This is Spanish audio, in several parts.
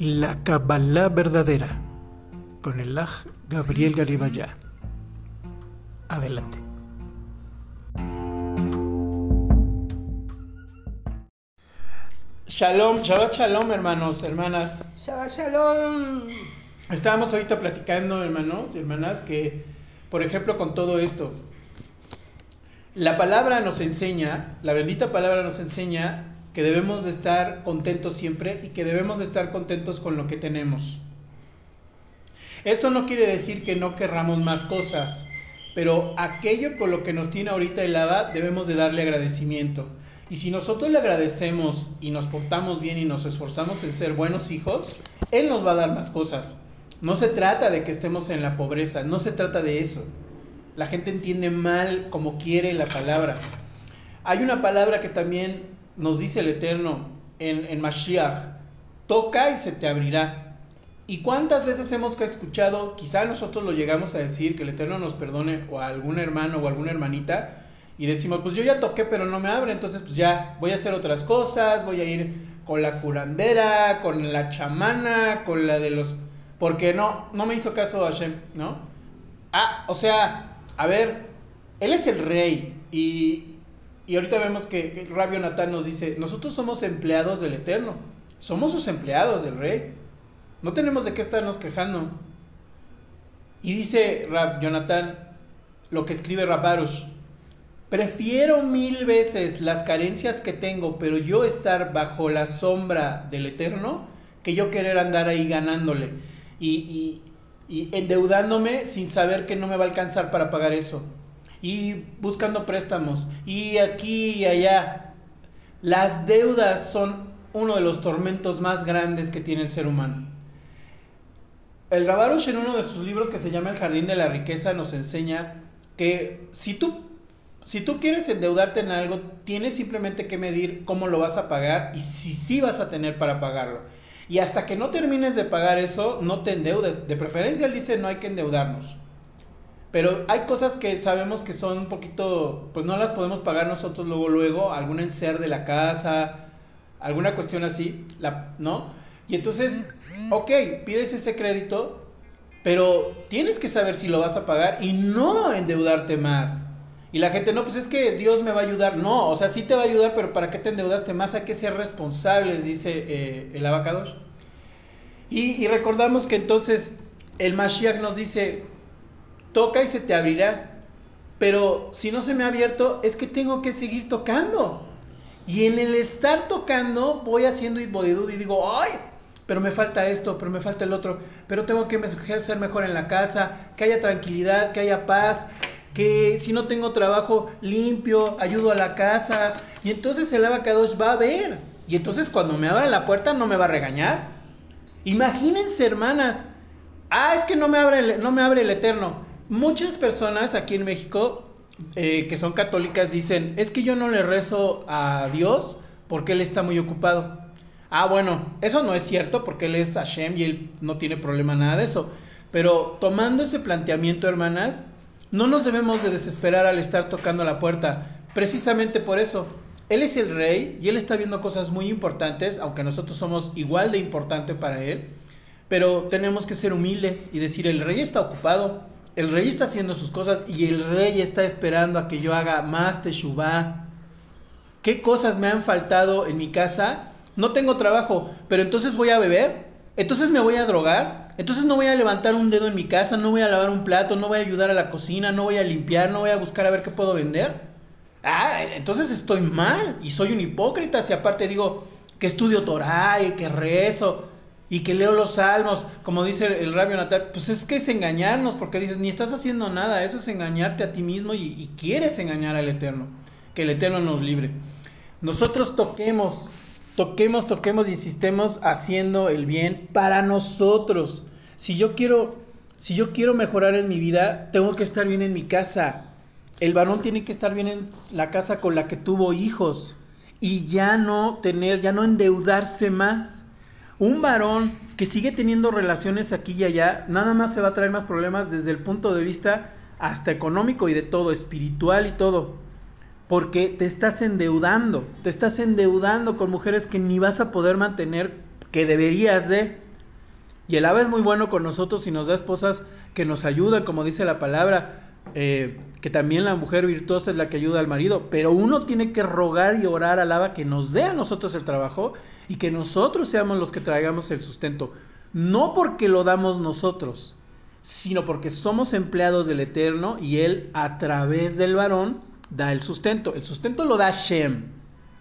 La Kabbalah verdadera con el Aj Gabriel Garibaya. Adelante. Shalom, Shabbat Shalom, hermanos, hermanas. Shabbat Shalom. Estábamos ahorita platicando, hermanos y hermanas, que, por ejemplo, con todo esto, la palabra nos enseña, la bendita palabra nos enseña que debemos de estar contentos siempre y que debemos de estar contentos con lo que tenemos. Esto no quiere decir que no querramos más cosas, pero aquello con lo que nos tiene ahorita el Abba debemos de darle agradecimiento. Y si nosotros le agradecemos y nos portamos bien y nos esforzamos en ser buenos hijos, Él nos va a dar más cosas. No se trata de que estemos en la pobreza, no se trata de eso. La gente entiende mal como quiere la palabra. Hay una palabra que también nos dice el Eterno en, en Mashiach, toca y se te abrirá. ¿Y cuántas veces hemos escuchado, quizá nosotros lo llegamos a decir, que el Eterno nos perdone, o a algún hermano o alguna hermanita, y decimos, pues yo ya toqué, pero no me abre, entonces pues ya voy a hacer otras cosas, voy a ir con la curandera, con la chamana, con la de los... Porque no, no me hizo caso Hashem, ¿no? Ah, o sea, a ver, él es el rey y, y ahorita vemos que, Rabio Natán nos dice, nosotros somos empleados del Eterno, somos sus empleados del Rey, no tenemos de qué estarnos quejando. Y dice Rab Jonathan, lo que escribe Rabarush, prefiero mil veces las carencias que tengo, pero yo estar bajo la sombra del Eterno, que yo querer andar ahí ganándole y endeudándome sin saber que no me va a alcanzar para pagar eso y buscando préstamos y aquí y allá. Las deudas son uno de los tormentos más grandes que tiene el ser humano. El Rabarush en uno de sus libros que se llama El Jardín de la Riqueza nos enseña que si tú, si tú quieres endeudarte en algo, tienes simplemente que medir cómo lo vas a pagar y si sí vas a tener para pagarlo. Y hasta que no termines de pagar eso, no te endeudes. De preferencia él dice no hay que endeudarnos. Pero hay cosas que sabemos que son un poquito, pues no las podemos pagar nosotros luego, luego, algún enser de la casa, alguna cuestión así, la, ¿no? Y entonces, ok, pides ese crédito, pero tienes que saber si lo vas a pagar y no endeudarte más. Y la gente, no, pues es que Dios me va a ayudar. No, o sea, sí te va a ayudar, pero ¿para qué te endeudaste más? Hay que ser responsables, dice eh, el abacados. Y, y recordamos que entonces el Mashiach nos dice, toca y se te abrirá. Pero si no se me ha abierto, es que tengo que seguir tocando. Y en el estar tocando, voy haciendo itbodidud y digo, ay, pero me falta esto, pero me falta el otro, pero tengo que ser mejor en la casa, que haya tranquilidad, que haya paz, que si no tengo trabajo limpio, ayudo a la casa. Y entonces el abacados va a ver. Y entonces cuando me abra la puerta no me va a regañar. Imagínense, hermanas. Ah, es que no me abre no me abre el eterno. Muchas personas aquí en México eh, que son católicas dicen, es que yo no le rezo a Dios porque Él está muy ocupado. Ah, bueno, eso no es cierto porque Él es Hashem y Él no tiene problema nada de eso. Pero tomando ese planteamiento, hermanas, no nos debemos de desesperar al estar tocando la puerta. Precisamente por eso. Él es el rey y Él está viendo cosas muy importantes, aunque nosotros somos igual de importante para Él. Pero tenemos que ser humildes y decir, el rey está ocupado el rey está haciendo sus cosas y el rey está esperando a que yo haga más teshuvah. ¿Qué cosas me han faltado en mi casa? No tengo trabajo, pero entonces voy a beber, entonces me voy a drogar, entonces no voy a levantar un dedo en mi casa, no voy a lavar un plato, no voy a ayudar a la cocina, no voy a limpiar, no voy a buscar a ver qué puedo vender. Ah, entonces estoy mal y soy un hipócrita si aparte digo que estudio Torah y que rezo y que leo los salmos, como dice el rabio Natal, pues es que es engañarnos, porque dices, ni estás haciendo nada, eso es engañarte a ti mismo y, quieres engañar al Eterno, que el Eterno nos libre. Nosotros toquemos, toquemos, toquemos, insistemos haciendo el bien para nosotros. Si yo quiero, si yo quiero mejorar en mi vida, tengo que estar bien en mi casa. El varón tiene que estar bien en la casa con la que tuvo hijos y ya no tener, ya no endeudarse más un varón que sigue teniendo relaciones aquí y allá, nada más se va a traer más problemas desde el punto de vista hasta económico y de todo, espiritual y todo. Porque te estás endeudando, te estás endeudando con mujeres que ni vas a poder mantener, que deberías de. Y el Abba es muy bueno con nosotros y nos da esposas que nos ayudan, como dice la palabra, eh, que también la mujer virtuosa es la que ayuda al marido. Pero uno tiene que rogar y orar al Abba que nos dé a nosotros el trabajo y que nosotros seamos los que traigamos el sustento. No porque lo damos nosotros, sino porque somos empleados del Eterno y Él a través del varón da el sustento. El sustento lo da Shem.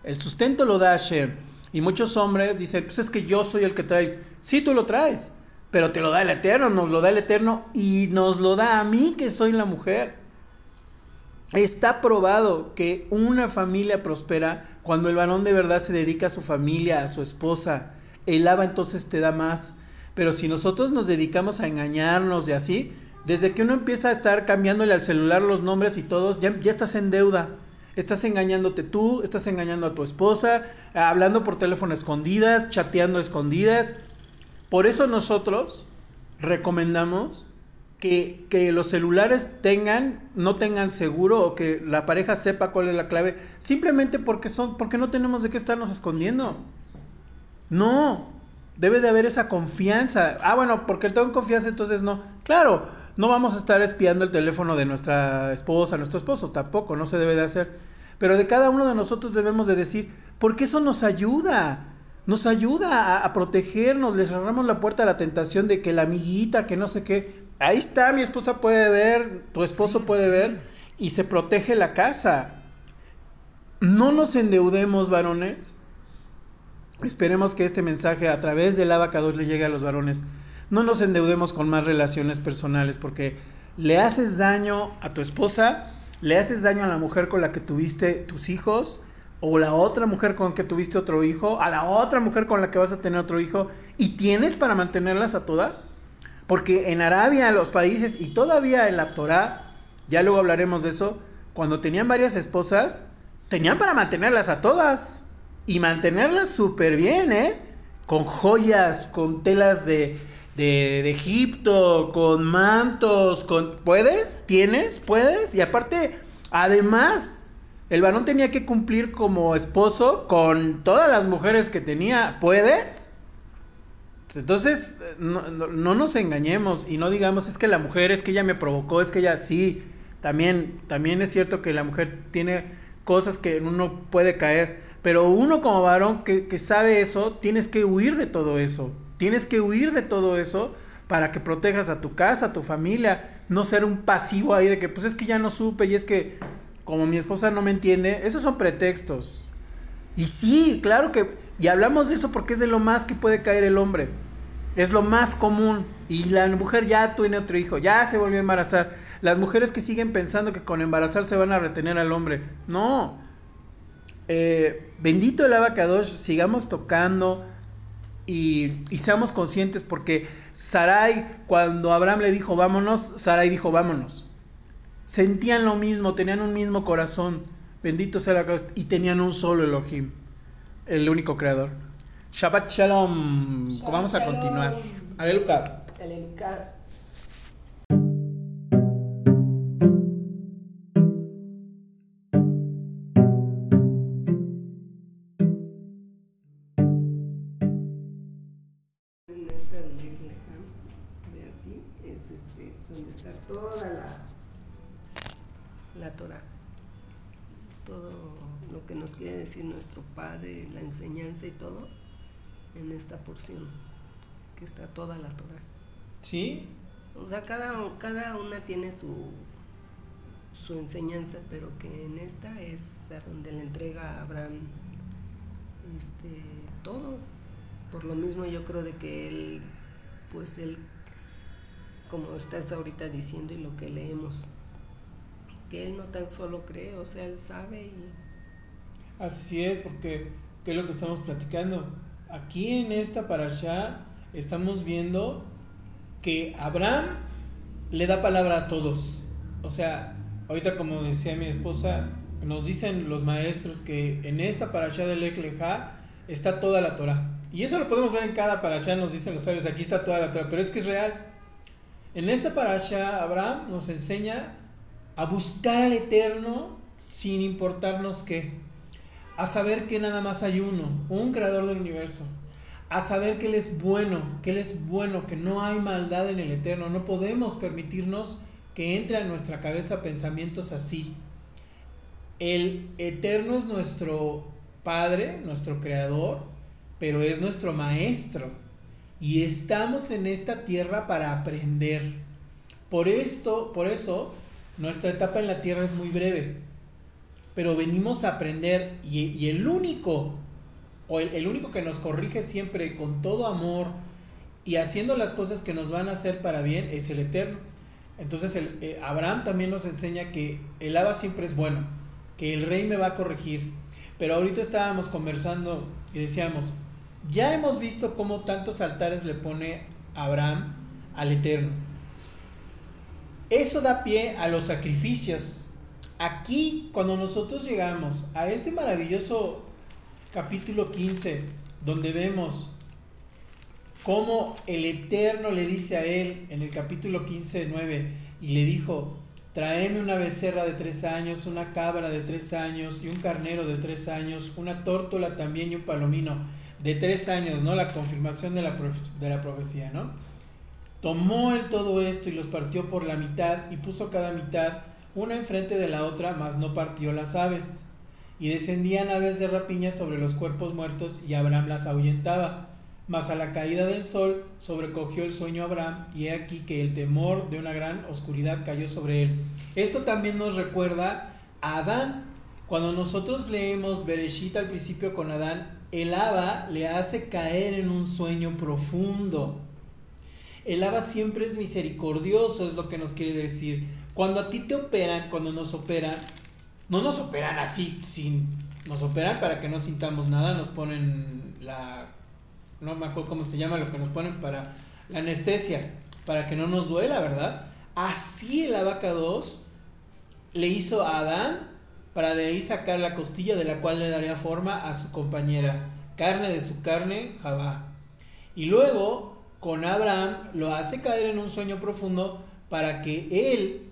El sustento lo da Shem. Y muchos hombres dicen, pues es que yo soy el que trae. Sí, tú lo traes, pero te lo da el Eterno, nos lo da el Eterno y nos lo da a mí que soy la mujer. Está probado que una familia prospera cuando el varón de verdad se dedica a su familia, a su esposa. El Abba entonces te da más. Pero si nosotros nos dedicamos a engañarnos de así, desde que uno empieza a estar cambiándole al celular los nombres y todos, ya, ya estás en deuda. Estás engañándote tú, estás engañando a tu esposa, hablando por teléfono escondidas, chateando escondidas. Por eso nosotros recomendamos que, los celulares tengan, no tengan seguro o que la pareja sepa cuál es la clave, simplemente porque son, porque no tenemos de qué estarnos escondiendo. No, debe de haber esa confianza. Ah, bueno, porque tengo confianza, entonces no. Claro, no vamos a estar espiando el teléfono de nuestra esposa, nuestro esposo, tampoco, no se debe de hacer. Pero de cada uno de nosotros debemos de decir, porque eso nos ayuda. Nos ayuda a, a, protegernos, le cerramos la puerta a la tentación de que la amiguita, que no sé qué. Ahí está, mi esposa puede ver, tu esposo puede ver, y se protege la casa. No nos endeudemos, varones. Esperemos que este mensaje a través del abacados le llegue a los varones no nos endeudemos con más relaciones personales porque le haces daño a tu esposa, le haces daño a la mujer con la que tuviste tus hijos, o la otra mujer con la que tuviste otro hijo, a la otra mujer con la que vas a tener otro hijo, y tienes para mantenerlas a todas. Porque en Arabia, los países, y todavía en la Torah, ya luego hablaremos de eso, cuando tenían varias esposas, tenían para mantenerlas a todas. Y mantenerlas súper bien, ¿eh? Con joyas, con telas de, de, de, Egipto, con mantos, con... ¿Puedes? ¿Tienes? ¿Puedes? Y aparte, además, el varón tenía que cumplir como esposo con todas las mujeres que tenía. ¿Puedes? Entonces, no, nos engañemos y no digamos, es que la mujer, es que ella me provocó, es que ella sí. También, también es cierto que la mujer tiene cosas que uno puede caer. Pero uno como varón que, que sabe eso, tienes que huir de todo eso. Tienes que huir de todo eso para que protejas a tu casa, a tu familia, no ser un pasivo ahí de que pues es que ya no supe y es que como mi esposa no me entiende, esos son pretextos. Y sí, claro que, y hablamos de eso porque es de lo más que puede caer el hombre. Es lo más común. Y la mujer ya tiene otro hijo, ya se volvió a embarazar. Las mujeres que siguen pensando que con embarazar se van a retener al hombre. No. Eh, bendito el abacadosh, sigamos tocando, y, y, seamos conscientes porque Sarai, cuando Abraham le dijo vámonos, Sarai dijo vámonos. Sentían lo mismo, tenían un mismo corazón. Bendito sea la y tenían un solo Elohim, el único creador. Shabbat Shalom. Shabbat Vamos a shalom. continuar. Aleluya. Aleluya. Decir nuestro Padre, la enseñanza y todo, en esta porción, que está toda la Torah. ¿Sí? O sea, cada, cada una tiene su, su enseñanza, pero que en esta es a donde le entrega a Abraham este, todo. Por lo mismo yo creo de que él, pues él, como estás ahorita diciendo y lo que leemos, que él no tan solo cree, o sea, él sabe y Así es, porque ¿qué es lo que estamos platicando? Aquí en esta parasha estamos viendo que Abraham le da palabra a todos. O sea, ahorita como decía mi esposa, nos dicen los maestros que en esta parasha del Ekleja está toda la Torah. Y eso lo podemos ver en cada parasha, nos dicen los sabios, aquí está toda la Torah, pero es que es real. En esta parasha Abraham nos enseña a buscar al Eterno sin importarnos qué a saber que nada más hay uno, un creador del universo, a saber que Él es bueno, que Él es bueno, que no hay maldad en el eterno. No podemos permitirnos que entre a nuestra cabeza pensamientos así. El eterno es nuestro Padre, nuestro Creador, pero es nuestro Maestro. Y estamos en esta tierra para aprender. Por esto, por eso, nuestra etapa en la tierra es muy breve. Pero venimos a aprender y, el único, o el único que nos corrige siempre con todo amor y haciendo las cosas que nos van a hacer para bien es el Eterno. Entonces eh, Abraham también nos enseña que el Abba siempre es bueno, que el rey me va a corregir. Pero ahorita estábamos conversando y decíamos, ya hemos visto cómo tantos altares le pone Abraham al Eterno. Eso da pie a los sacrificios. Aquí, cuando nosotros llegamos a este maravilloso capítulo 15, donde vemos cómo el Eterno le dice a él en el capítulo 15, 9, y le dijo, tráeme una becerra de tres años, una cabra de tres años y un carnero de tres años, una tórtola también y un palomino de tres años, ¿no? La confirmación de la, de la profecía, ¿no? Tomó él todo esto y los partió por la mitad y puso cada mitad una enfrente de la otra, mas no partió las aves. Y descendían aves de rapiña sobre los cuerpos muertos y Abraham las ahuyentaba. Mas a la caída del sol sobrecogió el sueño Abraham y he aquí que el temor de una gran oscuridad cayó sobre él. Esto también nos recuerda a Adán. Cuando nosotros leemos Bereshit al principio con Adán, el Abba le hace caer en un sueño profundo. El Abba siempre es misericordioso, es lo que nos quiere decir. Cuando a ti te operan, cuando nos operan, no nos operan así, sin, nos operan para que no sintamos nada, nos ponen la no me acuerdo cómo se llama lo que nos ponen para la anestesia, para que no nos duela, ¿verdad? Así el vaca 2 le hizo a Adán para de ahí sacar la costilla de la cual le daría forma a su compañera, carne de su carne, Jabá. Y luego con Abraham lo hace caer en un sueño profundo para que él,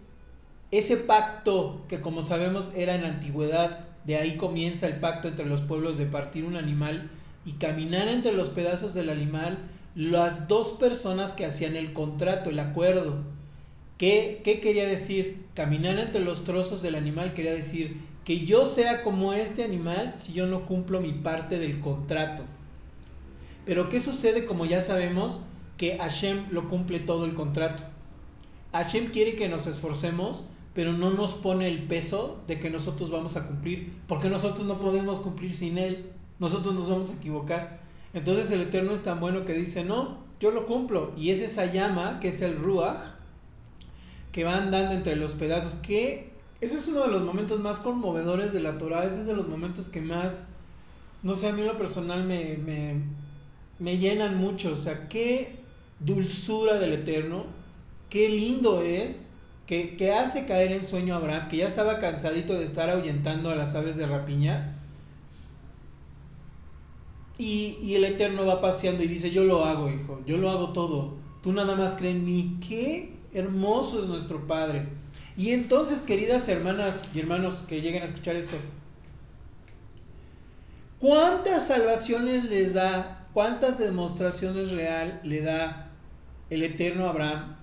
ese pacto que como sabemos era en la antigüedad, de ahí comienza el pacto entre los pueblos de partir un animal, y caminar entre los pedazos del animal las dos personas que hacían el contrato, el acuerdo. ¿Qué, ¿Qué, quería decir? Caminar entre los trozos del animal quería decir que yo sea como este animal si yo no cumplo mi parte del contrato. Pero ¿qué sucede? Como ya sabemos, que Hashem lo cumple todo el contrato. Hashem quiere que nos esforcemos, pero no nos pone el peso de que nosotros vamos a cumplir, porque nosotros no podemos cumplir sin Él nosotros nos vamos a equivocar. Entonces el Eterno es tan bueno que dice, no, yo lo cumplo. Y es esa llama, que es el Ruach, que va andando entre los pedazos, que eso es uno de los momentos más conmovedores de la Torah, ese es de los momentos que más, no sé, a mí lo personal me, me, me llenan mucho, o sea, qué dulzura del Eterno, qué lindo es, que, que hace caer en sueño a Abraham, que ya estaba cansadito de estar ahuyentando a las aves de rapiña, y, el Eterno va paseando y dice, yo lo hago, hijo, yo lo hago todo. Tú nada más cree en mí. Qué hermoso es nuestro Padre. Y entonces, queridas hermanas y hermanos que lleguen a escuchar esto, ¿cuántas salvaciones les da, cuántas demostraciones real le da el Eterno Abraham?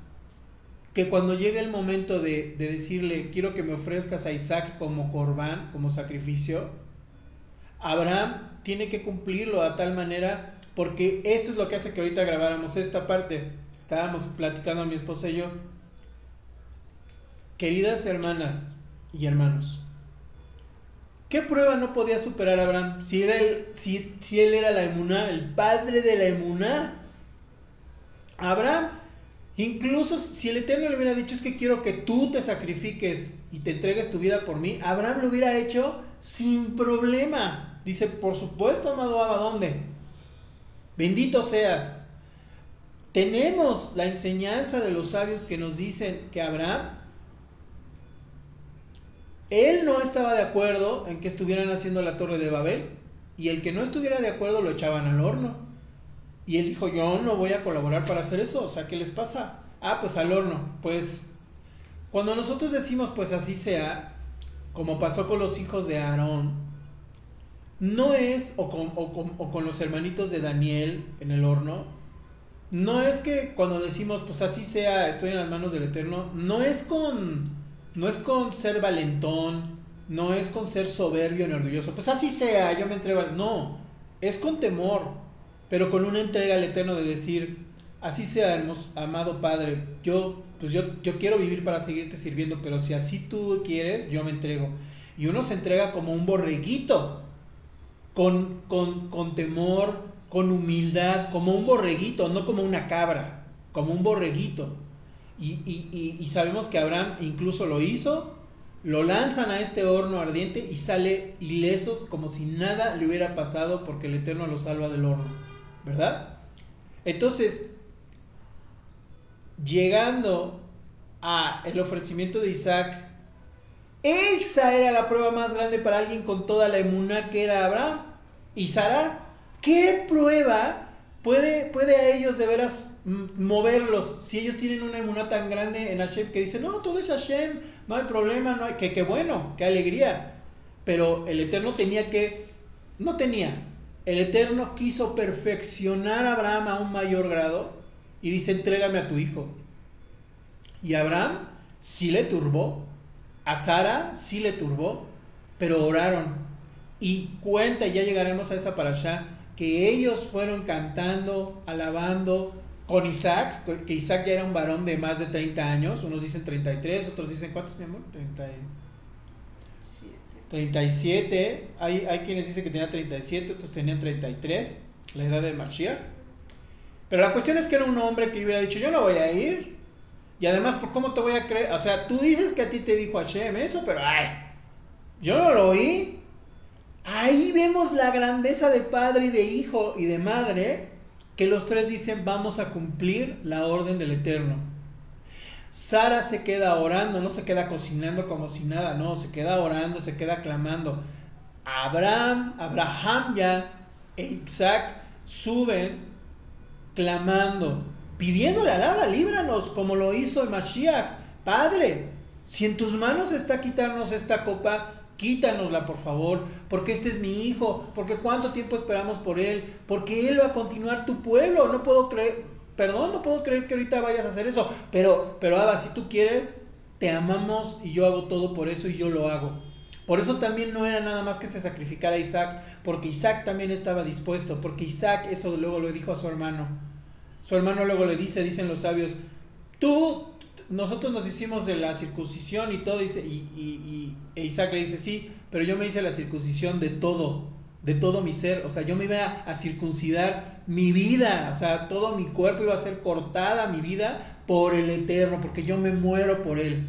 Que cuando llega el momento de, de decirle, quiero que me ofrezcas a Isaac como corbán, como sacrificio, Abraham tiene que cumplirlo a tal manera, porque esto es lo que hace que ahorita grabáramos esta parte. Estábamos platicando a mi esposa y yo. Queridas hermanas y hermanos, ¿qué prueba no podía superar Abraham? Si, si, si él era la emuná, el padre de la emuná. Abraham, incluso si el Eterno le hubiera dicho es que quiero que tú te sacrifiques y te entregues tu vida por mí, Abraham lo hubiera hecho sin problema. Dice, por supuesto, amado Abba, ¿dónde? Bendito seas. Tenemos la enseñanza de los sabios que nos dicen que Abraham, él no estaba de acuerdo en que estuvieran haciendo la torre de Babel y el que no estuviera de acuerdo lo echaban al horno. Y él dijo, yo no voy a colaborar para hacer eso, o sea, ¿qué les pasa? Ah, pues al horno. Pues cuando nosotros decimos, pues así sea, como pasó con los hijos de Aarón, no es, o con, los hermanitos de Daniel en el horno, no es que cuando decimos, pues así sea, estoy en las manos del Eterno, no es con, no es con ser valentón, no es con ser soberbio ni orgulloso, pues así sea, yo me entrego, no, es con temor, pero con una entrega al Eterno de decir, así sea, amado Padre, yo, pues yo, yo quiero vivir para seguirte sirviendo, pero si así tú quieres, yo me entrego. Y uno se entrega como un borreguito, con, con, con temor, con humildad, como un borreguito, no como una cabra, como un borreguito. Y, y, y, sabemos que Abraham incluso lo hizo, lo lanzan a este horno ardiente y sale ilesos como si nada le hubiera pasado porque el Eterno lo salva del horno, ¿verdad? Entonces, llegando a el ofrecimiento de Isaac, esa era la prueba más grande para alguien con toda la emuná que era Abraham y Sara. ¿Qué prueba puede, puede a ellos de veras moverlos si ellos tienen una emuná tan grande en Hashem que dicen, no, todo es Hashem, no hay problema, no hay, que, qué bueno, qué alegría. Pero el Eterno tenía que, no tenía, el Eterno quiso perfeccionar a Abraham a un mayor grado y dice, entrégame a tu hijo. Y Abraham sí le turbó, a Sara sí le turbó, pero oraron. Y cuenta, ya llegaremos a esa para allá, que ellos fueron cantando, alabando con Isaac, que Isaac ya era un varón de más de 30 años, unos dicen 33, otros dicen, ¿cuántos, mi amor? 37. Hay, hay quienes dicen que tenía 37, otros tenían 33, la edad de Mashiach. Pero la cuestión es que era un hombre que hubiera dicho, yo no voy a ir. Y además, ¿por cómo te voy a creer? O sea, tú dices que a ti te dijo Hashem eso, pero ay, yo no lo oí. Ahí vemos la grandeza de padre y de hijo y de madre, que los tres dicen vamos a cumplir la orden del Eterno. Sara se queda orando, no se queda cocinando como si nada, no, se queda orando, se queda clamando. Abraham, Abraham ya e Isaac suben clamando, pidiéndole alaba, líbranos, como lo hizo el Mashiach. Padre, si en tus manos está quitarnos esta copa, quítanosla por favor, porque este es mi hijo, porque cuánto tiempo esperamos por él, porque él va a continuar tu pueblo, no puedo creer, perdón, no puedo creer que ahorita vayas a hacer eso, pero, pero Abba, si tú quieres, te amamos y yo hago todo por eso y yo lo hago. Por eso también no era nada más que se sacrificara a Isaac, porque Isaac también estaba dispuesto, porque Isaac eso luego lo dijo a su hermano. Su hermano luego le dice, dicen los sabios, tú nosotros nos hicimos de la circuncisión y todo, dice, y, y, e Isaac le dice, sí, pero yo me hice la circuncisión de todo, de todo mi ser, o sea, yo me iba a, circuncidar mi vida, o sea, todo mi cuerpo iba a ser cortada, mi vida, por el Eterno, porque yo me muero por Él.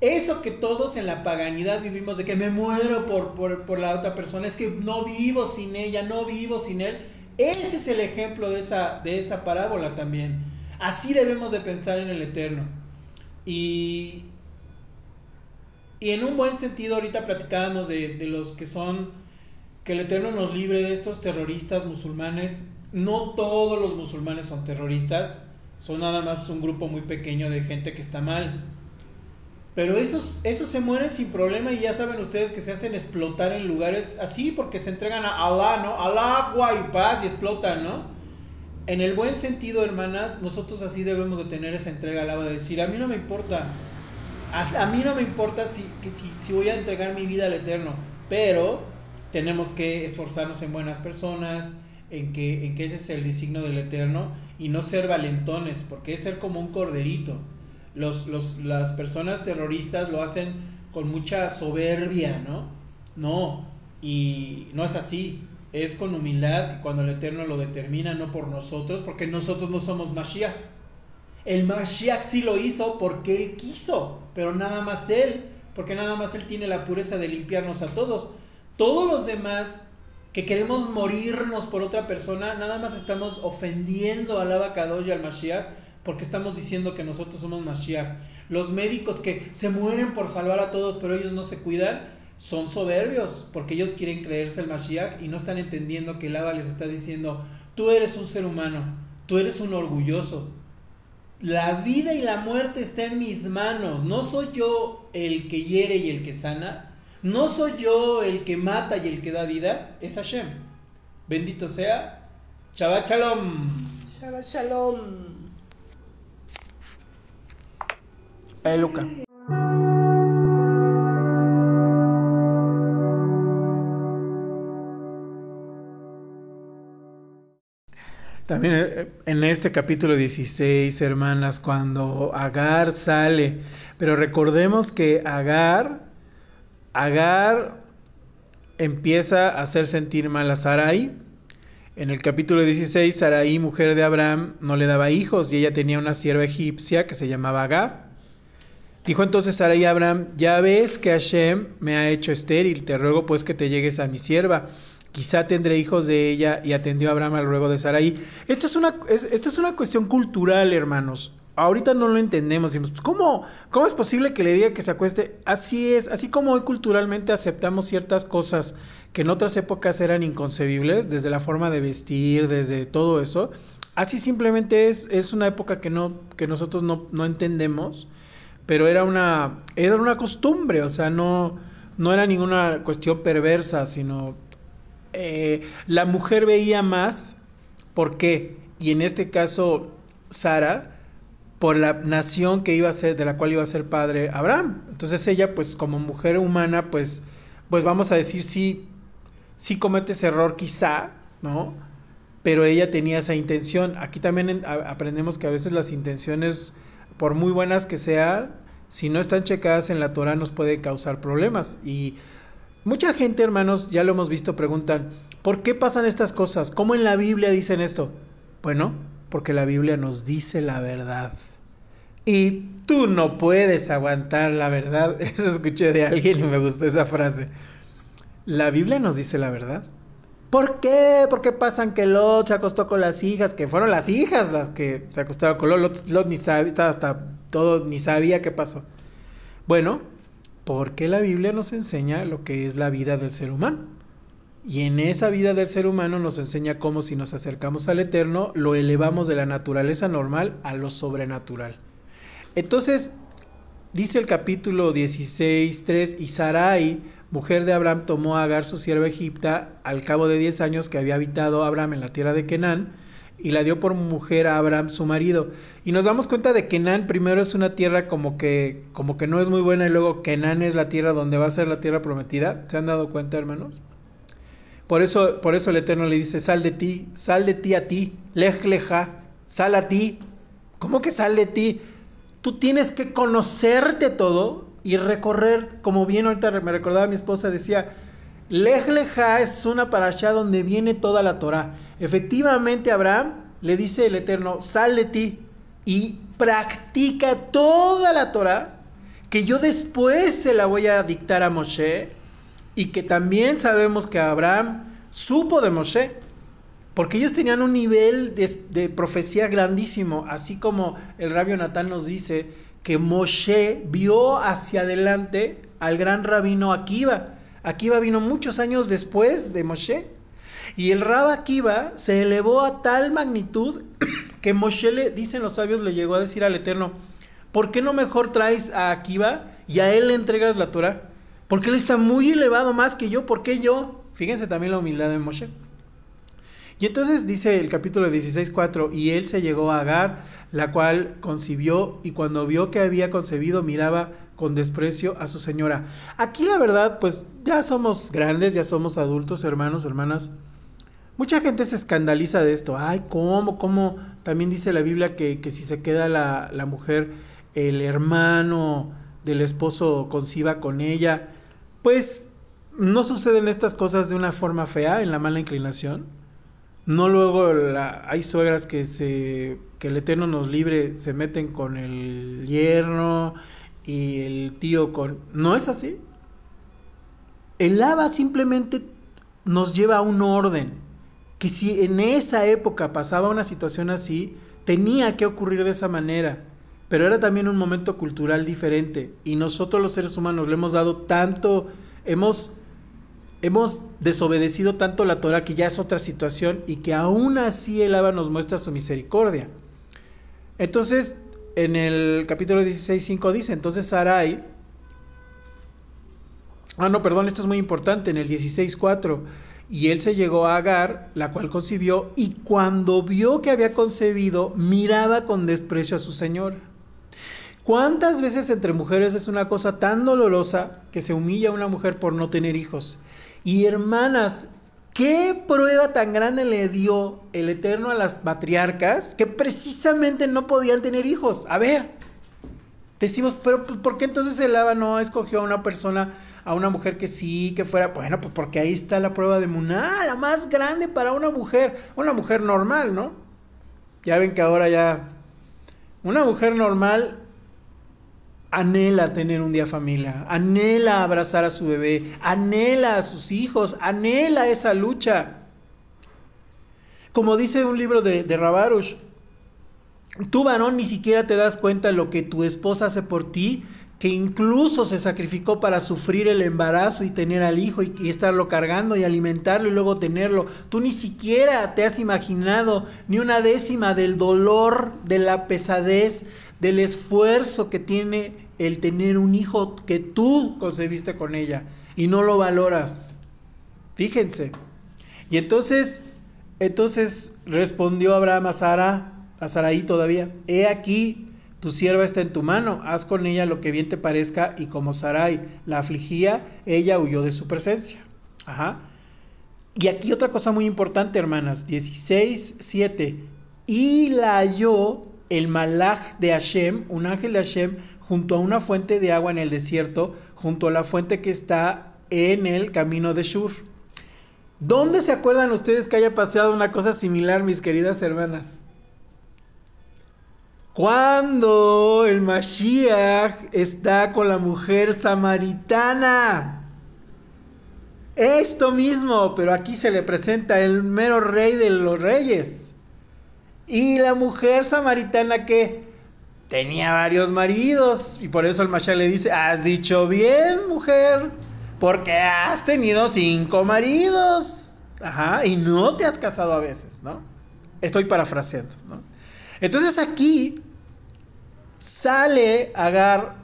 Eso que todos en la paganidad vivimos, de que me muero por, por, por la otra persona, es que no vivo sin ella, no vivo sin Él, ese es el ejemplo de esa, de esa parábola también. Así debemos de pensar en el Eterno. Y, y en un buen sentido, ahorita platicábamos de, de los que son, que el Eterno nos libre de estos terroristas musulmanes. No todos los musulmanes son terroristas, son nada más un grupo muy pequeño de gente que está mal. Pero esos, esos se mueren sin problema y ya saben ustedes que se hacen explotar en lugares así porque se entregan a Allah, ¿no? Al agua y paz y explotan, ¿no? en el buen sentido, hermanas, nosotros así debemos de tener esa entrega al agua, de decir, a mí no me importa, a, mí no me importa si, que, si, si voy a entregar mi vida al Eterno, pero tenemos que esforzarnos en buenas personas, en que, en que ese es el designio del Eterno, y no ser valentones, porque es ser como un corderito. Los, los, las personas terroristas lo hacen con mucha soberbia, ¿no? No, y no es así es con humildad cuando el Eterno lo determina, no por nosotros, porque nosotros no somos Mashiach. El Mashiach sí lo hizo porque Él quiso, pero nada más Él, porque nada más Él tiene la pureza de limpiarnos a todos. Todos los demás que queremos morirnos por otra persona, nada más estamos ofendiendo al Abacadosh y al Mashiach porque estamos diciendo que nosotros somos Mashiach. Los médicos que se mueren por salvar a todos, pero ellos no se cuidan, son soberbios, porque ellos quieren creerse el Mashiach y no están entendiendo que el Abba les está diciendo, tú eres un ser humano, tú eres un orgulloso. La vida y la muerte está en mis manos, no soy yo el que hiere y el que sana, No soy yo el que mata y el que da vida, es Hashem. Bendito sea. Shabbat Shalom. Shabbat Shalom. Luca. También eh, en este capítulo 16, hermanas, cuando Agar sale, pero recordemos que Agar, Agar empieza a hacer sentir mal a Sarai. En el capítulo 16, Sarai, mujer de Abraham, no le daba hijos y ella tenía una sierva egipcia que se llamaba Agar. Dijo entonces Sarai a Abraham, ya ves que Hashem me ha hecho estéril, te ruego pues que te llegues a mi sierva quizá tendré hijos de ella, y atendió a Abraham al ruego de Sarai. Esto es una, esto es una cuestión cultural, hermanos. Ahorita no lo entendemos. Decimos, pues, ¿cómo, ¿cómo es posible que le diga que se acueste? Así es, así como hoy culturalmente aceptamos ciertas cosas que en otras épocas eran inconcebibles, desde la forma de vestir, desde todo eso. Así simplemente es, es una época que, no, que nosotros no, no entendemos, pero era una, era una costumbre, o sea, no, no era ninguna cuestión perversa, sino eh, la mujer veía más, ¿por qué? Y en este caso, Sara, por la nación que iba a ser, de la cual iba a ser padre Abraham. Entonces ella, pues como mujer humana, pues, pues vamos a decir, sí, sí comete ese error quizá, ¿no? Pero ella tenía esa intención. Aquí también aprendemos que a veces las intenciones, por muy buenas que sean, si no están checadas en la Torah, nos pueden causar problemas. Y Mucha gente, hermanos, ya lo hemos visto, preguntan, ¿por qué pasan estas cosas? ¿Cómo en la Biblia dicen esto? Bueno, porque la Biblia nos dice la verdad. Y tú no puedes aguantar la verdad. Eso escuché de alguien y me gustó esa frase. La Biblia nos dice la verdad. ¿Por qué? ¿Por qué pasan que Lot se acostó con las hijas? Que fueron las hijas las que se acostaron con Lot. Lot, ni sabía, hasta todo, ni sabía qué pasó. Bueno, porque la Biblia nos enseña lo que es la vida del ser humano. Y en esa vida del ser humano nos enseña cómo si nos acercamos al eterno, lo elevamos de la naturaleza normal a lo sobrenatural. Entonces, dice el capítulo 16, 3, y Sarai, mujer de Abraham, tomó a Agar, su sierva egipta, al cabo de 10 años que había habitado Abraham en la tierra de Canaán, y la dio por mujer a Abraham su marido. Y nos damos cuenta de que Kenan primero es una tierra como que, como que no es muy buena y luego Kenan es la tierra donde va a ser la tierra prometida. ¿Se han dado cuenta, hermanos? Por eso, por eso el Eterno le dice, sal de ti, sal de ti a ti, lej leja, sal a ti. ¿Cómo que sal de ti? Tú tienes que conocerte todo y recorrer, como bien ahorita me recordaba mi esposa, decía, Lej Leja es una parasha donde viene toda la Torah. Efectivamente, Abraham le dice el Eterno, sal de ti y practica toda la Torah, que yo después se la voy a dictar a Moshe, y que también sabemos que Abraham supo de Moshe, porque ellos tenían un nivel de, profecía grandísimo, así como el rabio Natán nos dice que Moshe vio hacia adelante al gran rabino Akiva, Akiva vino muchos años después de Moshe. Y el Rab Akiva se elevó a tal magnitud que Moshe, le, dicen los sabios, le llegó a decir al Eterno, ¿por qué no mejor traes a Akiva y a él le entregas la Torah? Porque él está muy elevado más que yo, ¿por qué yo? Fíjense también la humildad de Moshe. Y entonces dice el capítulo 16.4, y él se llegó a Agar, la cual concibió, y cuando vio que había concebido, miraba con desprecio a su señora. Aquí la verdad, pues ya somos grandes, ya somos adultos, hermanos, hermanas. Mucha gente se escandaliza de esto. Ay, ¿cómo? ¿Cómo? También dice la Biblia que, que si se queda la, la, mujer, el hermano del esposo conciba con ella. Pues no suceden estas cosas de una forma fea, en la mala inclinación. No luego hay suegras que se que el Eterno nos libre se meten con el yerno y el tío con... ¿No es así? El lava simplemente nos lleva a un orden, que si en esa época pasaba una situación así, tenía que ocurrir de esa manera, pero era también un momento cultural diferente y nosotros los seres humanos le hemos dado tanto, hemos, hemos desobedecido tanto la Torah que ya es otra situación y que aún así el Abba nos muestra su misericordia. Entonces, en el capítulo 16.5 dice, entonces Sarai Ah, no, perdón, esto es muy importante, en el 16.4. Y él se llegó a Agar, la cual concibió, y cuando vio que había concebido, miraba con desprecio a su señora. ¿Cuántas veces entre mujeres es una cosa tan dolorosa que se humilla una mujer por no tener hijos? Y hermanas, ¿qué prueba tan grande le dio el Eterno a las matriarcas que precisamente no podían tener hijos? A ver, decimos, pero ¿por qué entonces el Aba no escogió a una persona a una mujer que sí, que fuera, bueno, pues porque ahí está la prueba de Muná, la más grande para una mujer, una mujer normal, ¿no? Ya ven que ahora ya, una mujer normal anhela tener un día familia, anhela abrazar a su bebé, anhela a sus hijos, anhela esa lucha. Como dice un libro de, de Rabarush, tú varón ni siquiera te das cuenta de lo que tu esposa hace por ti que incluso se sacrificó para sufrir el embarazo y tener al hijo y, estarlo cargando y alimentarlo y luego tenerlo. Tú ni siquiera te has imaginado ni una décima del dolor, de la pesadez, del esfuerzo que tiene el tener un hijo que tú concebiste con ella y no lo valoras. Fíjense. Y entonces, entonces respondió Abraham a Sara, a Saraí todavía, he aquí tu sierva está en tu mano, haz con ella lo que bien te parezca. Y como Sarai la afligía, ella huyó de su presencia. Ajá. Y aquí otra cosa muy importante, hermanas. 16, 7. Y la halló el malaj de Hashem, un ángel de Hashem, junto a una fuente de agua en el desierto, junto a la fuente que está en el camino de Shur. ¿Dónde se acuerdan ustedes que haya paseado una cosa similar, mis queridas hermanas? Cuando el Mashiach está con la mujer samaritana. Esto mismo, pero aquí se le presenta el mero rey de los reyes. Y la mujer samaritana que tenía varios maridos. Y por eso el Mashiach le dice, has dicho bien, mujer, porque has tenido cinco maridos. Ajá, y no te has casado a veces, ¿no? Estoy parafraseando, ¿no? Entonces aquí sale Agar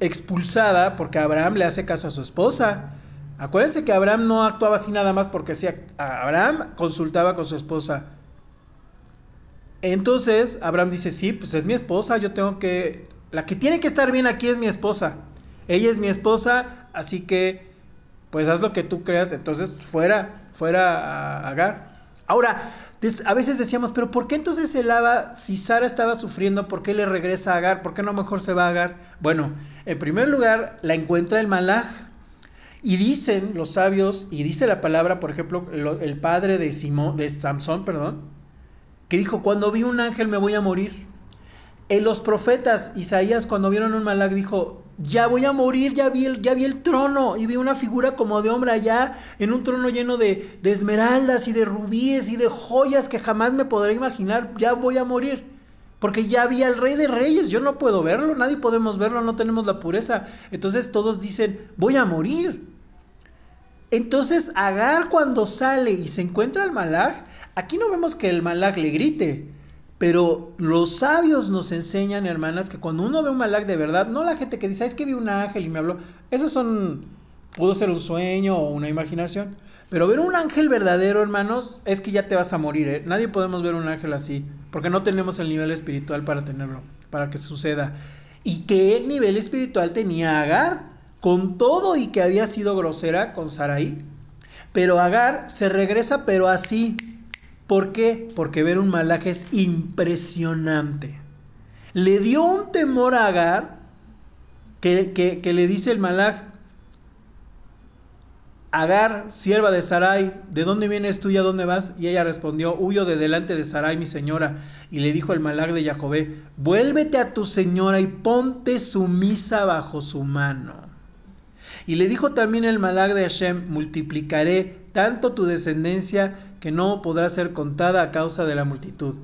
expulsada porque Abraham le hace caso a su esposa. Acuérdense que Abraham no actuaba así nada más porque sí, Abraham consultaba con su esposa. Entonces Abraham dice, sí, pues es mi esposa, yo tengo que... La que tiene que estar bien aquí es mi esposa. Ella es mi esposa, así que pues haz lo que tú creas. Entonces fuera, fuera Agar. Ahora, a veces decíamos, pero ¿por qué entonces el Aba, si Sara estaba sufriendo, por qué le regresa a Agar? ¿Por qué no mejor se va a Agar? Bueno, en primer lugar, la encuentra el Malaj. Y dicen los sabios, y dice la palabra, por ejemplo, el, padre de, Simón, de Samson, perdón, que dijo, cuando vi un ángel me voy a morir. En los profetas, Isaías, cuando vieron un Malaj, dijo, ya voy a morir, ya vi, el, ya vi el trono y vi una figura como de hombre allá en un trono lleno de, esmeraldas y de rubíes y de joyas que jamás me podré imaginar, ya voy a morir. Porque ya vi al rey de reyes, yo no puedo verlo, nadie podemos verlo, no tenemos la pureza. Entonces todos dicen, voy a morir. Entonces Agar cuando sale y se encuentra al malaj, aquí no vemos que el malaj le grite, pero los sabios nos enseñan, hermanas, que cuando uno ve un malak de verdad, no la gente que dice, es que vi un ángel y me habló, esos son, pudo ser un sueño o una imaginación. Pero ver un ángel verdadero, hermanos, es que ya te vas a morir. ¿eh? Nadie podemos ver un ángel así, porque no tenemos el nivel espiritual para tenerlo, para que suceda. ¿Y qué nivel espiritual tenía Agar? Con todo y que había sido grosera con Sarai. Pero Agar se regresa, pero así, ¿Por qué? Porque ver un malaje es impresionante. Le dio un temor a Agar que, le dice el malaj, Agar, sierva de Sarai, ¿de dónde vienes tú y a dónde vas? Y ella respondió, huyo de delante de Sarai, mi señora. Y le dijo el malaj de Yahvé, vuélvete a tu señora y ponte sumisa bajo su mano. Y le dijo también el malaj de Hashem, multiplicaré tanto tu descendencia que no podrá ser contada a causa de la multitud.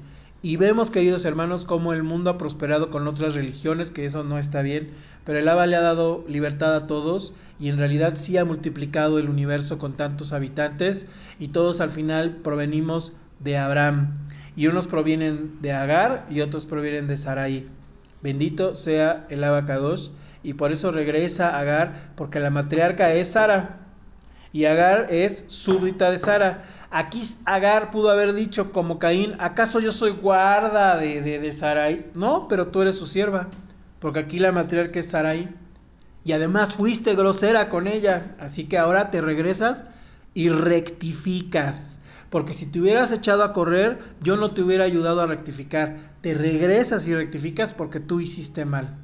Y vemos, queridos hermanos, cómo el mundo ha prosperado con otras religiones, que eso no está bien, pero el Abba le ha dado libertad a todos y en realidad sí ha multiplicado el universo con tantos habitantes y todos al final provenimos de Abraham. Y unos provienen de Agar y otros provienen de Sarai. Bendito sea el Kadosh y por eso regresa Agar, porque la matriarca es Sara y Agar es súbdita de Sara. Aquí Agar pudo haber dicho como Caín, ¿acaso yo soy guarda de, de, de Sarai? No, pero tú eres su sierva, porque aquí la matriarca es Sarai. Y además fuiste grosera con ella, así que ahora te regresas y rectificas. Porque si te hubieras echado a correr, yo no te hubiera ayudado a rectificar. Te regresas y rectificas porque tú hiciste mal.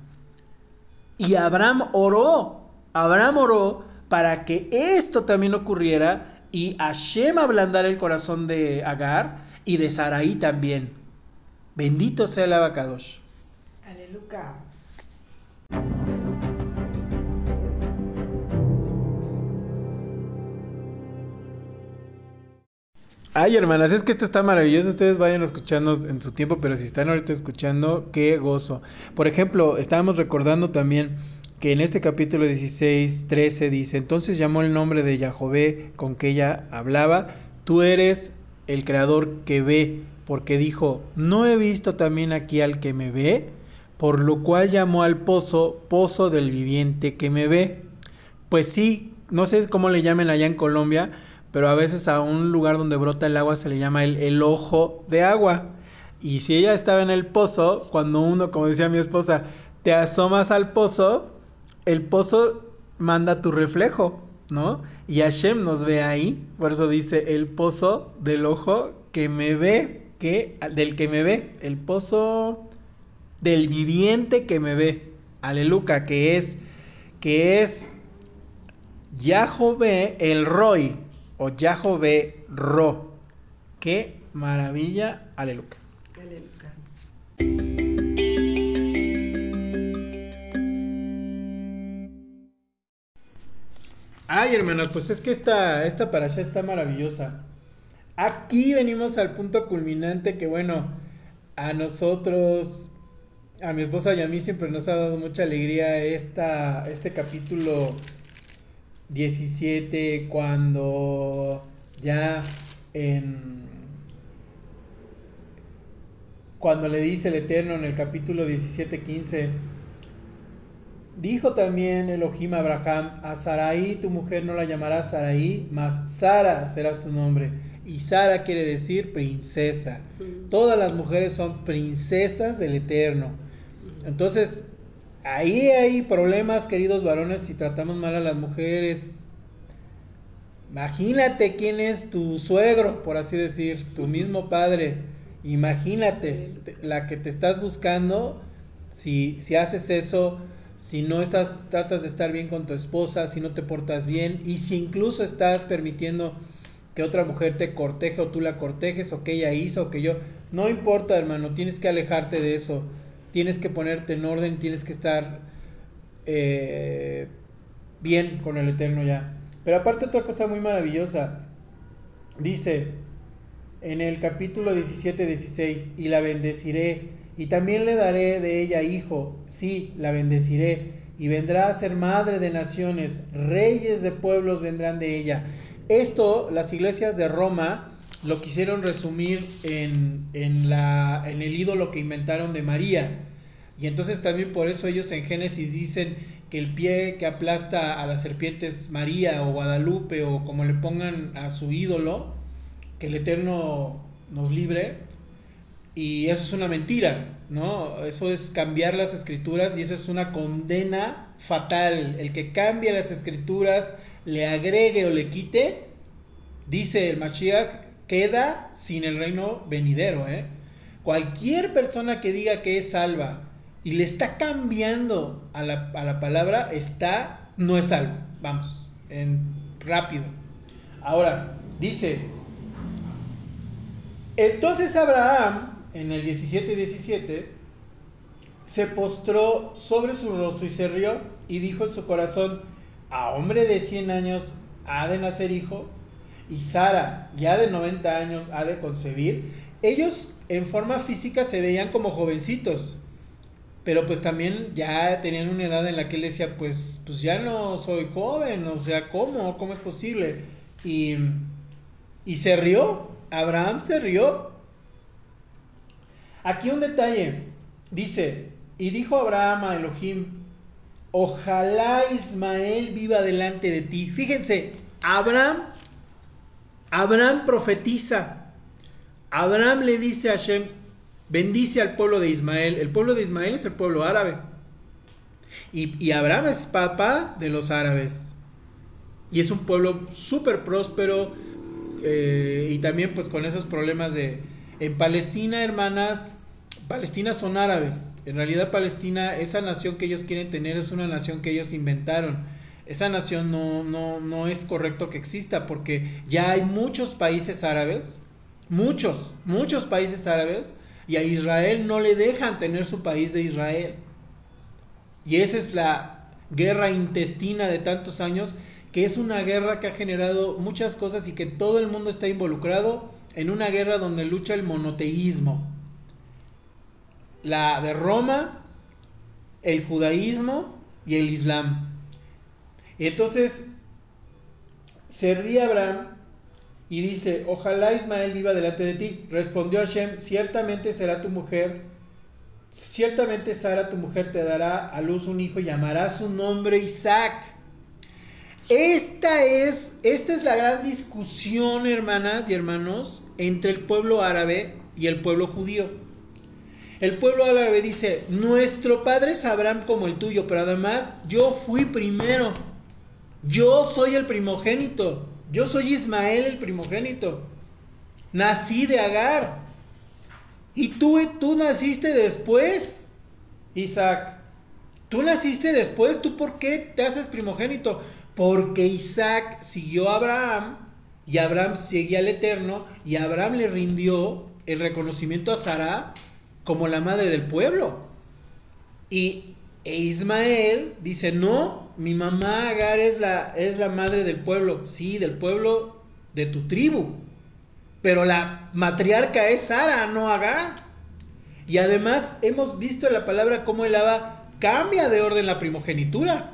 Y Abraham oró. Abraham oró para que esto también ocurriera y Hashem ablandara el corazón de Agar y de Saraí también. Bendito sea el abacados. Aleluya. Ay, hermanas, es que esto está maravilloso. Ustedes vayan escuchando en su tiempo, pero si están ahorita escuchando, qué gozo. Por ejemplo, estábamos recordando también que en este capítulo 16, 13 dice, entonces llamó el nombre de Yahvé con que ella hablaba, tú eres el creador que ve, porque dijo, no he visto también aquí al que me ve, por lo cual llamó al pozo, pozo del viviente que me ve. Pues sí, no sé cómo le llamen allá en Colombia, pero a veces a un lugar donde brota el agua se le llama el, el ojo de agua. Y si ella estaba en el pozo, cuando uno, como decía mi esposa, te asomas al pozo, el pozo manda tu reflejo, ¿no? Y Hashem nos ve ahí, por eso dice el pozo del ojo que me ve, que del que me ve, el pozo del viviente que me ve. Aleluya, que es que es Yahvé el Roy, o Yahvé Ro. Qué maravilla. Aleluya. Ay, hermanos, pues es que esta, esta allá está maravillosa. Aquí venimos al punto culminante que, bueno, a nosotros, a mi esposa y a mí siempre nos ha dado mucha alegría esta, este capítulo 17 cuando ya en cuando le dice el Eterno en el capítulo 17 15 Dijo también Elohim a Abraham, a Sarai tu mujer no la llamará Sarai, mas Sara será su nombre. Y Sara quiere decir princesa. Todas las mujeres son princesas del Eterno. Entonces, Ahí hay problemas, queridos varones, si tratamos mal a las mujeres. Imagínate quién es tu suegro, por así decir, tu mismo padre. Imagínate la que te estás buscando. Si, si haces eso, si no estás, tratas de estar bien con tu esposa, si no te portas bien, y si incluso estás permitiendo que otra mujer te corteje o tú la cortejes o que ella hizo o que yo, no importa hermano, tienes que alejarte de eso tienes que ponerte en orden, tienes que estar eh, bien con el Eterno ya. Pero aparte otra cosa muy maravillosa, dice en el capítulo 17-16, y la bendeciré, y también le daré de ella hijo, sí, la bendeciré, y vendrá a ser madre de naciones, reyes de pueblos vendrán de ella. Esto las iglesias de Roma lo quisieron resumir en, en, la, en el ídolo que inventaron de María. Y entonces también por eso ellos en Génesis dicen que el pie que aplasta a la serpiente es María o Guadalupe o como le pongan a su ídolo, que el Eterno nos libre. Y eso es una mentira, ¿no? Eso es cambiar las escrituras y eso es una condena fatal. El que cambie las escrituras, le agregue o le quite, dice el Mashiach, queda sin el reino venidero. ¿eh? Cualquier persona que diga que es salva y le está cambiando a la, palabra, está, no es salvo. Vamos, en rápido. Ahora, dice, entonces Abraham, en el 17 17, se postró sobre su rostro y se rió y dijo en su corazón, a hombre de 100 años ha de nacer hijo y Sara, ya de 90 años, ha de concebir, ellos en forma física se veían como jovencitos, pero pues también ya tenían una edad en la que él decía, pues, pues ya no soy joven, o sea, ¿cómo? ¿Cómo es posible? Y, y se rió, Abraham se rió. Aquí un detalle, dice, y dijo Abraham a Elohim, ojalá Ismael viva delante de ti. Fíjense, Abraham, Abraham profetiza. Abraham le dice a Hashem, bendice al pueblo de Ismael. El pueblo de Ismael es el pueblo árabe. Y, Abraham es papá de los árabes. Y es un pueblo súper próspero. Eh, y también pues con esos problemas de... En Palestina, hermanas, Palestina son árabes. En realidad Palestina, esa nación que ellos quieren tener es una nación que ellos inventaron. Esa nación no, no, no es correcto que exista porque ya hay muchos países árabes, muchos, muchos países árabes, y a Israel no le dejan tener su país de Israel. Y esa es la guerra intestina de tantos años, que es una guerra que ha generado muchas cosas y que todo el mundo está involucrado en una guerra donde lucha el monoteísmo la de Roma, el judaísmo y el islam. Entonces se ríe Abraham y dice, ojalá Ismael viva delante de ti. Respondió Hashem, ciertamente será tu mujer, ciertamente Sara tu mujer te dará a luz un hijo llamará su nombre Isaac. Esta es, esta es la gran discusión, hermanas y hermanos, entre el pueblo árabe y el pueblo judío. El pueblo árabe dice, nuestro padre es Abraham como el tuyo, pero además yo fui primero. Yo soy el primogénito. Yo soy Ismael el primogénito. Nací de Agar. Y tú, tú naciste después, Isaac. Tú naciste después, ¿tú por qué te haces primogénito? Porque Isaac siguió a Abraham y Abraham seguía al Eterno y Abraham le rindió el reconocimiento a Sara como la madre del pueblo. Y e Ismael dice, no, mi mamá Agar es la, es la madre del pueblo, sí, del pueblo de tu tribu. Pero la matriarca es Sara, no Agar. Y además hemos visto en la palabra cómo el Abba cambia de orden la primogenitura.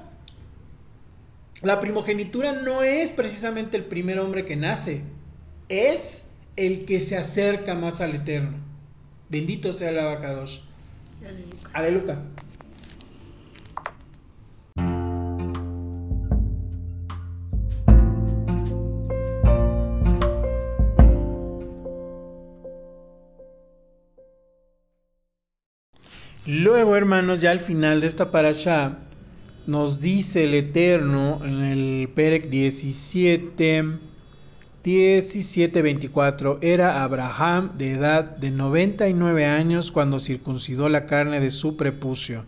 La primogenitura no es precisamente el primer hombre que nace, es el que se acerca más al Eterno. Bendito sea el abacados. Aleluya. Luego, hermanos, ya al final de esta parasha, nos dice el Eterno en el Perec 17 17:24 Era Abraham de edad de 99 años cuando circuncidó la carne de su prepucio.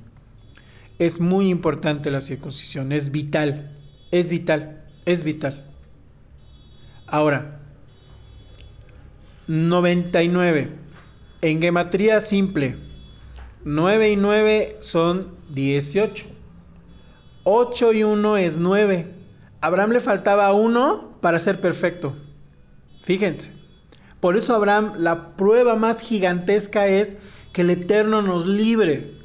Es muy importante la circuncisión, es vital, es vital, es vital. Ahora, 99. En gematría simple, 9 y 9 son 18. 8 y 1 es 9. Abraham le faltaba uno para ser perfecto. Fíjense. Por eso Abraham, la prueba más gigantesca es que el Eterno nos libre.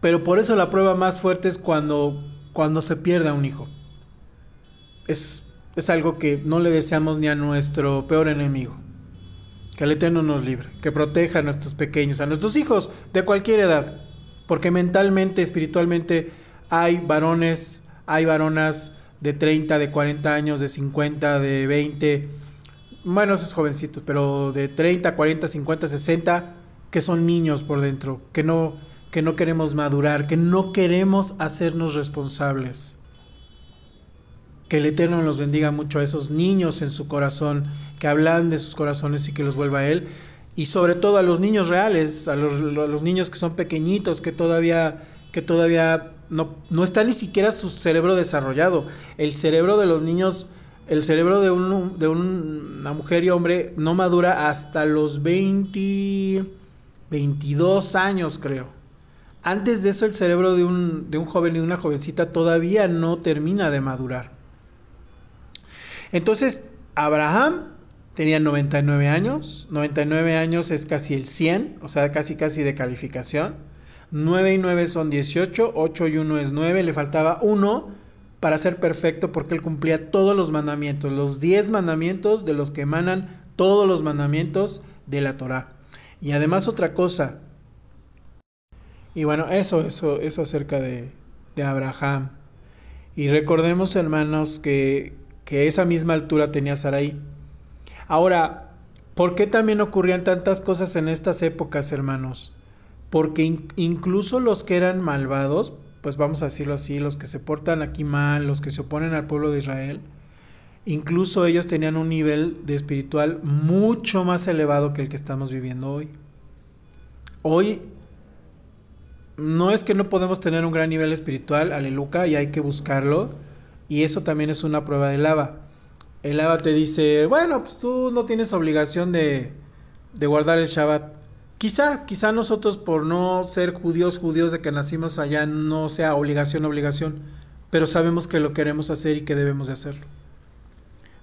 Pero por eso la prueba más fuerte es cuando, cuando se pierda un hijo. Es, es algo que no le deseamos ni a nuestro peor enemigo. Que el Eterno nos libre, que proteja a nuestros pequeños, a nuestros hijos de cualquier edad. Porque mentalmente, espiritualmente, hay varones, hay varonas de 30, de 40 años, de 50, de 20 bueno, esos jovencitos, pero de 30, 40, 50, 60, que son niños por dentro, que no, que no queremos madurar, que no queremos hacernos responsables. Que el Eterno nos bendiga mucho a esos niños en su corazón, que hablan de sus corazones y que los vuelva a Él. Y sobre todo a los niños reales, a los, niños que son pequeñitos, que todavía, que todavía no, no está ni siquiera su cerebro desarrollado. El cerebro de los niños el cerebro de, un, de una mujer y hombre no madura hasta los 20, 22 años, creo. Antes de eso, el cerebro de un, de un joven y una jovencita todavía no termina de madurar. Entonces, Abraham tenía 99 años. 99 años es casi el 100, o sea, casi casi de calificación. 9 y 9 son 18, 8 y 1 es 9, le faltaba 1 para ser perfecto porque él cumplía todos los mandamientos, los diez mandamientos de los que emanan todos los mandamientos de la Torá. Y además otra cosa, y bueno, eso, eso, eso acerca de, de Abraham. Y recordemos, hermanos, que, que esa misma altura tenía Sarai. Ahora, ¿por qué también ocurrían tantas cosas en estas épocas, hermanos? Porque incluso los que eran malvados, pues vamos a decirlo así, los que se portan aquí mal, los que se oponen al pueblo de Israel, incluso ellos tenían un nivel de espiritual mucho más elevado que el que estamos viviendo hoy. Hoy no es que no podemos tener un gran nivel espiritual, aleluya, y hay que buscarlo, y eso también es una prueba de lava. El lava te dice, bueno, pues tú no tienes obligación de, de guardar el Shabbat. Quizá, quizá nosotros por no ser judíos, judíos de que nacimos allá, no sea obligación, obligación, pero sabemos que lo queremos hacer y que debemos de hacerlo.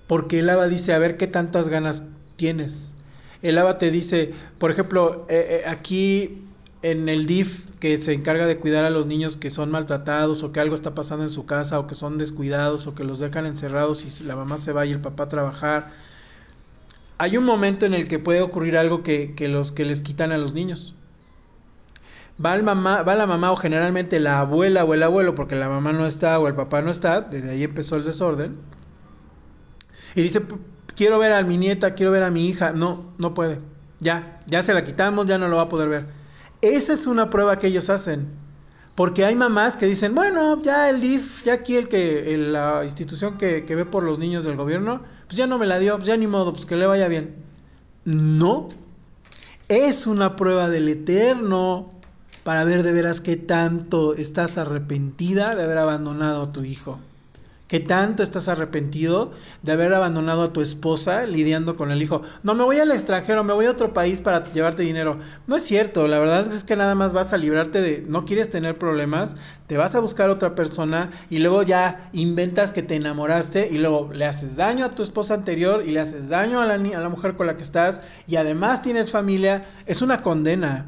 Porque el Abba dice, a ver qué tantas ganas tienes. El Abba te dice, por ejemplo, eh, eh, aquí en el DIF que se encarga de cuidar a los niños que son maltratados o que algo está pasando en su casa o que son descuidados o que los dejan encerrados y la mamá se va y el papá a trabajar hay un momento en el que puede ocurrir algo que, los que les quitan a los niños. Va, el mamá, va la mamá o generalmente la abuela o el abuelo, porque la mamá no está o el papá no está, desde ahí empezó el desorden. Y dice, quiero ver a mi nieta, quiero ver a mi hija. No, no puede. Ya, ya se la quitamos, ya no lo va a poder ver. Esa es una prueba que ellos hacen. Porque hay mamás que dicen, bueno, ya el DIF, ya aquí el que, la institución que, ve por los niños del gobierno, pues ya no me la dio, pues ya ni modo, pues que le vaya bien. No, es una prueba del eterno para ver de veras qué tanto estás arrepentida de haber abandonado a tu hijo que tanto estás arrepentido de haber abandonado a tu esposa lidiando con el hijo. No, me voy al extranjero, me voy a otro país para llevarte dinero. No es cierto, la verdad es que nada más vas a librarte de, no quieres tener problemas, te vas a buscar otra persona y luego ya inventas que te enamoraste y luego le haces daño a tu esposa anterior y le haces daño a la, a la mujer con la que estás y además tienes familia. Es una condena.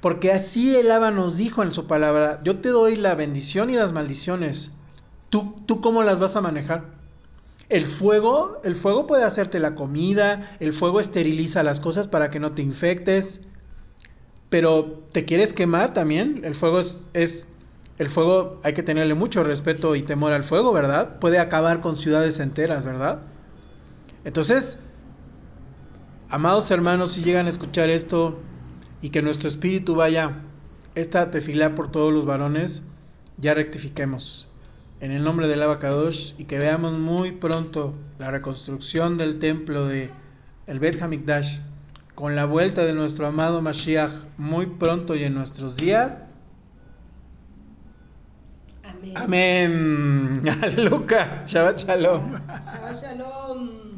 Porque así el Abba nos dijo en su palabra, yo te doy la bendición y las maldiciones. ¿Tú, cómo las vas a manejar? El fuego, el fuego puede hacerte la comida, el fuego esteriliza las cosas para que no te infectes, pero ¿te quieres quemar también? El fuego es, es, el fuego hay que tenerle mucho respeto y temor al fuego, ¿verdad? Puede acabar con ciudades enteras, ¿verdad? Entonces, amados hermanos, si llegan a escuchar esto y que nuestro espíritu vaya esta tefilá por todos los varones, ya rectifiquemos en el nombre del Abacadosh y que veamos muy pronto la reconstrucción del templo de el Bet Hamikdash con la vuelta de nuestro amado Mashiach muy pronto y en nuestros días. Amén. Amén. Aleluya. Shabbat Shalom. Shabbat Shalom.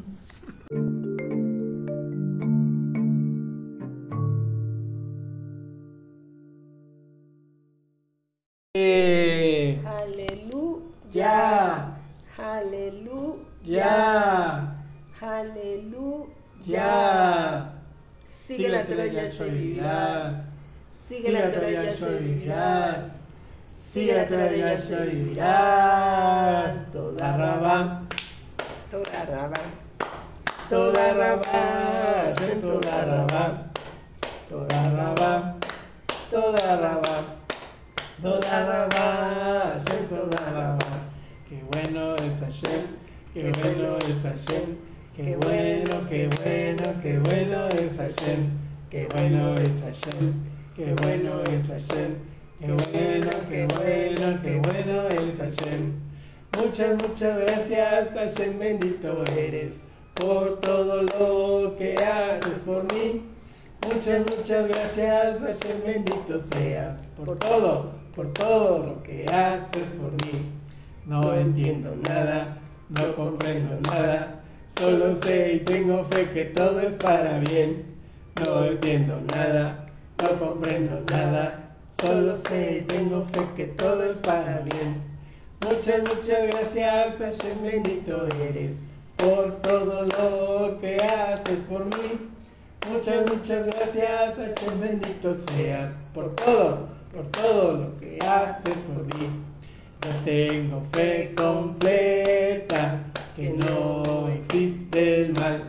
Aleluya. Aleluya. Sigue la Torah y vivirás. Sigue la Torah y vivirás. Sigue la Torah y vivirás. Toda rabá. Toda rabá. Toda rabá. Toda rabá. Toda rabá. Toda rabá. Toda Hashem, toda rabá. Qué bueno es Hashem, qué bueno es Hashem. Qué bueno, qué bueno, qué bueno es Hashem. Qué bueno es Hashem, qué bueno es Hashem. Qué bueno, qué bueno, qué bueno es Hashem. Muchas, muchas gracias Hashem, bendito eres por todo lo que haces por mí. Muchas, muchas gracias Hashem, bendito seas por todo por todo lo que haces por mí. No entiendo nada, no comprendo nada, solo sé y tengo fe que todo es para bien. No entiendo nada, no comprendo nada, solo sé y tengo fe que todo es para bien. Muchas, muchas gracias, Hashem bendito eres, por todo lo que haces por mí. Muchas, muchas gracias, Hashem bendito seas, por todo por todo lo que haces por mí. Yo tengo fe completa que no existe el mal.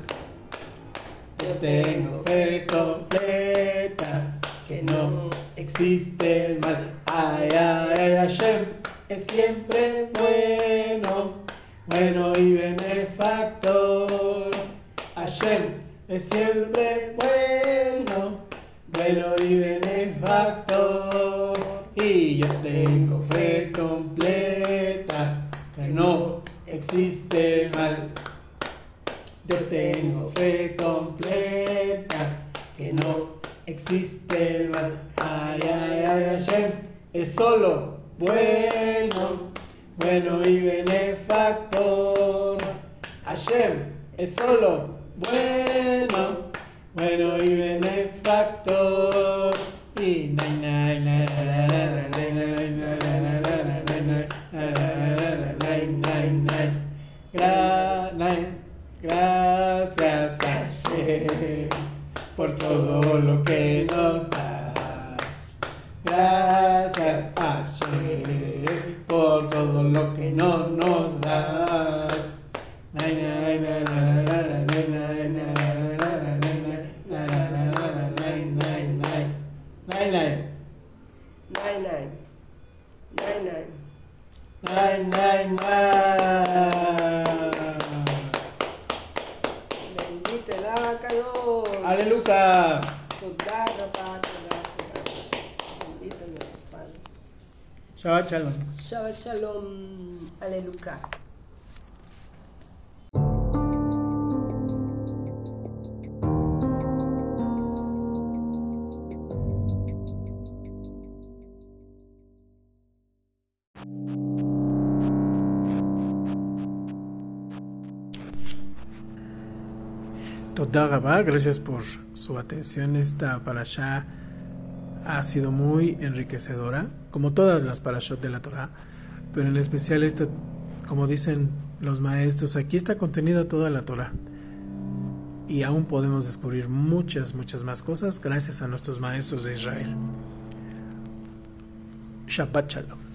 Yo tengo fe completa que no existe el mal. Ay, ay, ay, Hashem es siempre bueno, bueno y benefactor. Hashem es siempre bueno, bueno y benefactor. Yo tengo fe completa, que no existe mal. Yo tengo fe completa, que no existe el mal. Ay, ay, ay, Hashem es solo bueno, bueno y benefactor. Hashem es solo bueno, bueno y benefactor. Gracias Hashem por todo lo que nos das. Gracias Hashem por todo lo que no nos das. Shabbat Shalom. Shabbat Shalom. Aleluya. Toda gracias por su atención esta para allá ha sido muy enriquecedora, como todas las parashot de la Torah, pero en especial esta, como dicen los maestros, aquí está contenida toda la Torah. Y aún podemos descubrir muchas, muchas más cosas gracias a nuestros maestros de Israel. Shabbat Shalom.